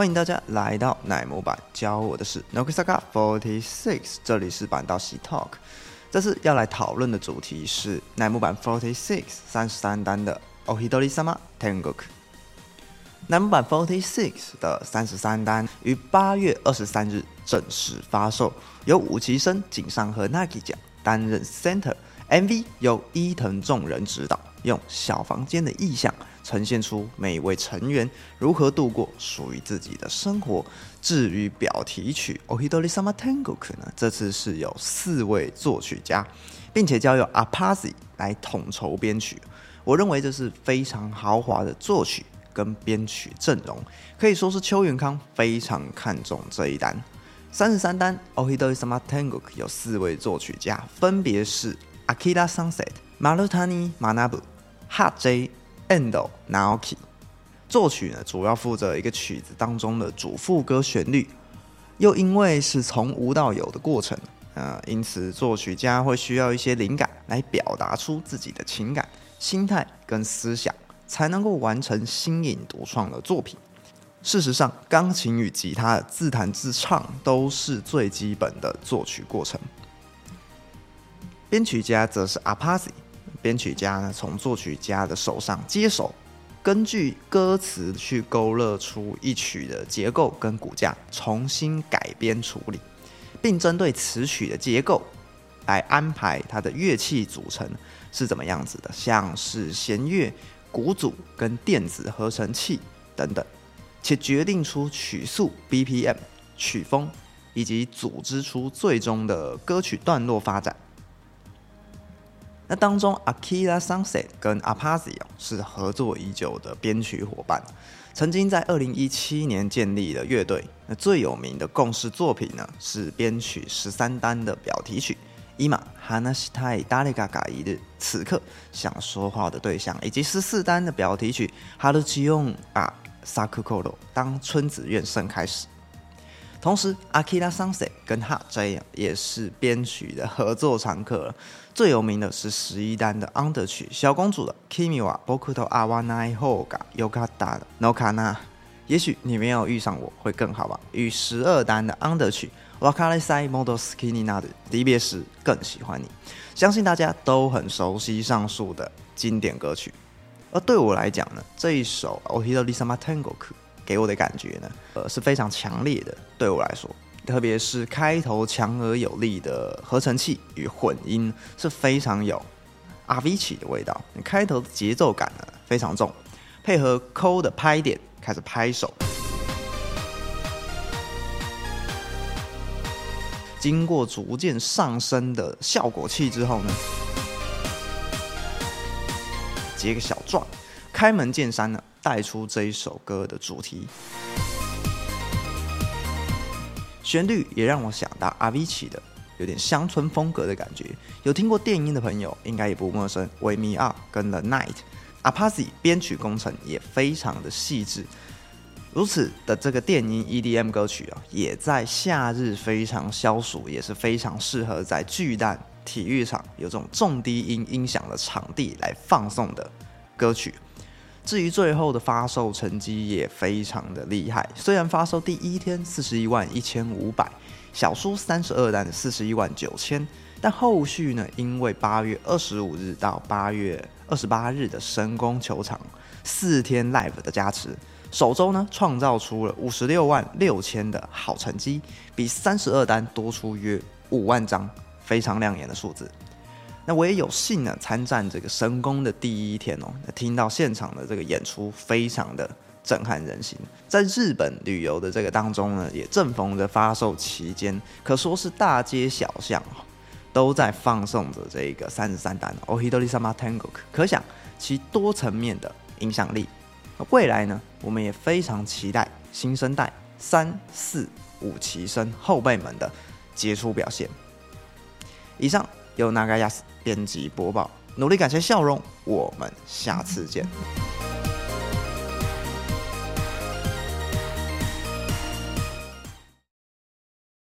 欢迎大家来到乃木坂，教我的是 Nokisaga Forty Six，这里是板道喜 Talk。这次要来讨论的主题是乃木坂 Forty Six 三十三单的 Ohidori Sama Tengoku。乃木坂 Forty Six 的三十三单于八月二十三日正式发售，由武崎生、井上和 Nagi 奖担任 Center，MV 由伊藤众人指导，用小房间的意象。呈现出每一位成员如何度过属于自己的生活。至于表题曲《Ohidori Sama Tengoku》呢，这次是有四位作曲家，并且交由 A P A Z I 来统筹编曲。我认为这是非常豪华的作曲跟编曲阵容，可以说是邱元康非常看重这一单。三十三单《Ohidori Sama Tengoku》有四位作曲家，分别是 Akira Sunset、Marutani Manabu、Ha J。Endo Naoki 作曲呢，主要负责一个曲子当中的主副歌旋律，又因为是从无到有的过程，呃，因此作曲家会需要一些灵感来表达出自己的情感、心态跟思想，才能够完成新颖独创的作品。事实上，钢琴与吉他自弹自唱都是最基本的作曲过程。编曲家则是 Apasi。编曲家呢，从作曲家的手上接手，根据歌词去勾勒出一曲的结构跟骨架，重新改编处理，并针对词曲的结构来安排它的乐器组成是怎么样子的，像是弦乐、鼓组跟电子合成器等等，且决定出曲速、BPM、曲风，以及组织出最终的歌曲段落发展。那当中，Akira Sunset 跟 Apazio 是合作已久的编曲伙伴，曾经在二零一七年建立了乐队。那最有名的共事作品呢，是编曲十三单的表题曲《伊玛哈纳西泰达里嘎嘎一日》，此刻想说话的对象，以及十四单的表题曲《哈鲁吉用啊萨克扣罗》，当春子院盛开时。同时，Akira Sunset 跟 Ha J 也是编曲的合作常客了。最有名的是十一单的 Under 曲《小公主》的 Kimi wa Bokuto Awanai Hoga Yokata Nokana。也许你没有遇上我会更好吧。与十二单的 Under 曲 Wakaresai Model Skinny Nut 离别时更喜欢你。相信大家都很熟悉上述的经典歌曲。而对我来讲呢，这一首 Ohito Lisama Tango 给我的感觉呢，呃是非常强烈的。对我来说，特别是开头强而有力的合成器与混音是非常有阿 V 起的味道。开头的节奏感呢非常重，配合抠的拍点开始拍手，经过逐渐上升的效果器之后呢，接个小转，开门见山呢。带出这一首歌的主题，旋律也让我想到阿 V 奇的有点乡村风格的感觉。有听过电音的朋友应该也不陌生，《w a Me Up》跟《The Night》。阿 p a s i 编曲工程也非常的细致。如此的这个电音 EDM 歌曲啊，也在夏日非常消暑，也是非常适合在巨蛋体育场有这种重低音音响的场地来放送的歌曲。至于最后的发售成绩也非常的厉害，虽然发售第一天四十一万一千五百，小输三十二单的四十一万九千，但后续呢，因为八月二十五日到八月二十八日的神宫球场四天 live 的加持，首周呢创造出了五十六万六千的好成绩，比三十二单多出约五万张，非常亮眼的数字。那我也有幸呢参战这个神宫的第一天哦，那听到现场的这个演出非常的震撼人心。在日本旅游的这个当中呢，也正逢着发售期间，可说是大街小巷哦都在放送着这个三十三单《Ohidori Sama Tango》，可想其多层面的影响力。未来呢，我们也非常期待新生代三四五期生后辈们的杰出表现。以上。由 Nagayas 编辑播报，努力感谢笑容，我们下次见。